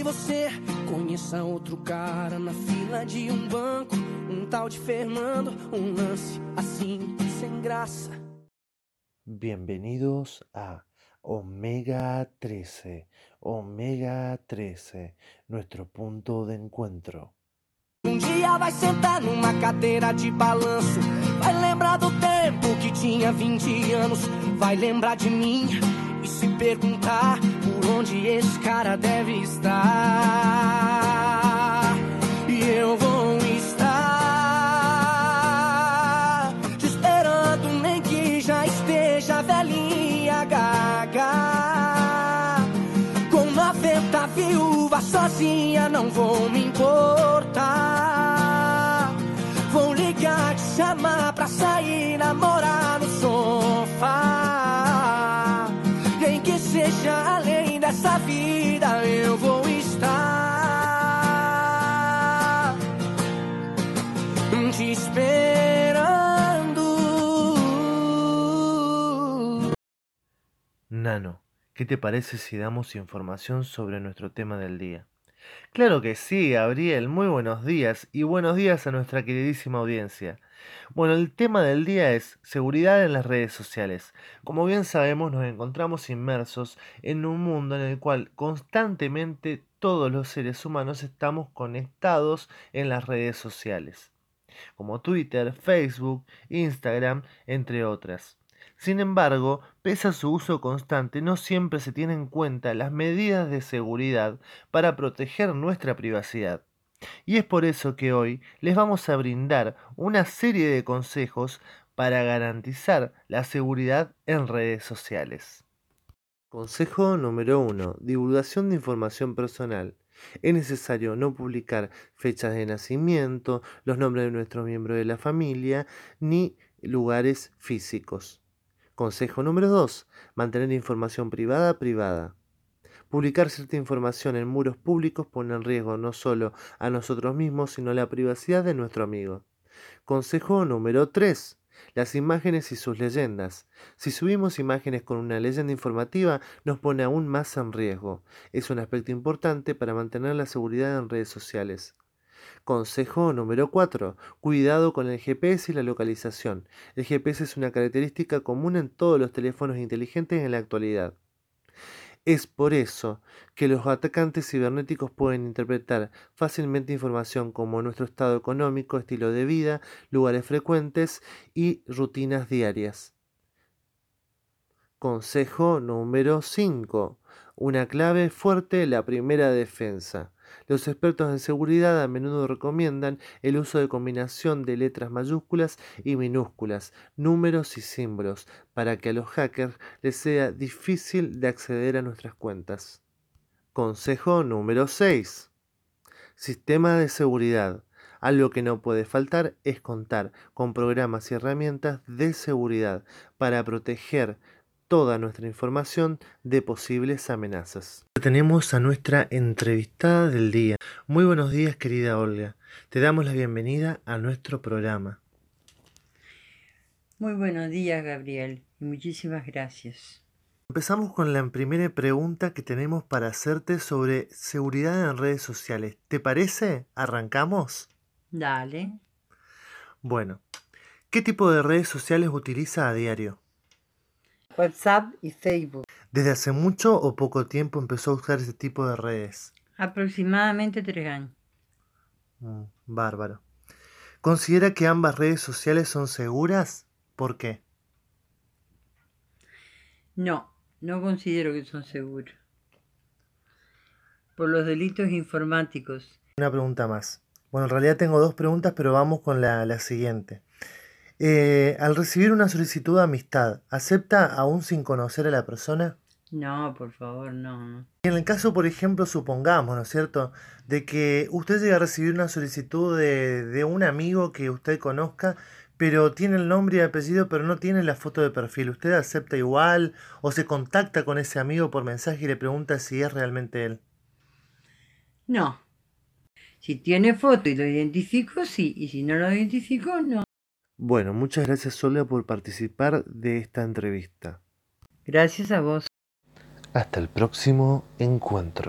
que você conheça outro cara na fila de um banco, um tal de Fernando, um lance assim, sem graça. Bienvenidos a Omega 13, Omega 13, nuestro punto de encuentro. Um dia vai sentar numa cadeira de balanço. Vai lembrar do tempo que tinha 20 anos. Vai lembrar de mim e se perguntar cara deve estar. E eu vou estar te esperando, nem que já esteja velhinha gaga. Com 90 viúvas sozinha, não vou me importar. Vou ligar, te chamar pra sair, namorar no sofá. Nem que seja além dessa vida, esperando. Nano, ¿qué te parece si damos información sobre nuestro tema del día? Claro que sí, Gabriel, muy buenos días y buenos días a nuestra queridísima audiencia. Bueno, el tema del día es seguridad en las redes sociales. Como bien sabemos, nos encontramos inmersos en un mundo en el cual constantemente todos los seres humanos estamos conectados en las redes sociales, como Twitter, Facebook, Instagram, entre otras. Sin embargo, pese a su uso constante, no siempre se tienen en cuenta las medidas de seguridad para proteger nuestra privacidad. Y es por eso que hoy les vamos a brindar una serie de consejos para garantizar la seguridad en redes sociales. Consejo número 1. Divulgación de información personal. Es necesario no publicar fechas de nacimiento, los nombres de nuestros miembros de la familia, ni lugares físicos. Consejo número 2. Mantener información privada privada. Publicar cierta información en muros públicos pone en riesgo no solo a nosotros mismos, sino la privacidad de nuestro amigo. Consejo número 3. Las imágenes y sus leyendas. Si subimos imágenes con una leyenda informativa, nos pone aún más en riesgo. Es un aspecto importante para mantener la seguridad en redes sociales. Consejo número 4. Cuidado con el GPS y la localización. El GPS es una característica común en todos los teléfonos inteligentes en la actualidad. Es por eso que los atacantes cibernéticos pueden interpretar fácilmente información como nuestro estado económico, estilo de vida, lugares frecuentes y rutinas diarias. Consejo número 5. Una clave fuerte, la primera defensa. Los expertos en seguridad a menudo recomiendan el uso de combinación de letras mayúsculas y minúsculas, números y símbolos, para que a los hackers les sea difícil de acceder a nuestras cuentas. Consejo número 6. Sistema de seguridad. Algo que no puede faltar es contar con programas y herramientas de seguridad para proteger toda nuestra información de posibles amenazas. Tenemos a nuestra entrevistada del día. Muy buenos días querida Olga. Te damos la bienvenida a nuestro programa. Muy buenos días, Gabriel, y muchísimas gracias. Empezamos con la primera pregunta que tenemos para hacerte sobre seguridad en redes sociales. ¿Te parece? ¿Arrancamos? Dale. Bueno, ¿qué tipo de redes sociales utiliza a diario? WhatsApp y Facebook. ¿Desde hace mucho o poco tiempo empezó a usar ese tipo de redes? Aproximadamente tres años. Mm, bárbaro. ¿Considera que ambas redes sociales son seguras? ¿Por qué? No, no considero que son seguros. Por los delitos informáticos. Una pregunta más. Bueno, en realidad tengo dos preguntas, pero vamos con la, la siguiente. Eh, al recibir una solicitud de amistad, ¿acepta aún sin conocer a la persona? No, por favor, no. En el caso, por ejemplo, supongamos, ¿no es cierto?, de que usted llega a recibir una solicitud de, de un amigo que usted conozca, pero tiene el nombre y apellido, pero no tiene la foto de perfil. ¿Usted acepta igual o se contacta con ese amigo por mensaje y le pregunta si es realmente él? No. Si tiene foto y lo identifico, sí. Y si no lo identifico, no. Bueno, muchas gracias Sola por participar de esta entrevista. Gracias a vos. Hasta el próximo encuentro.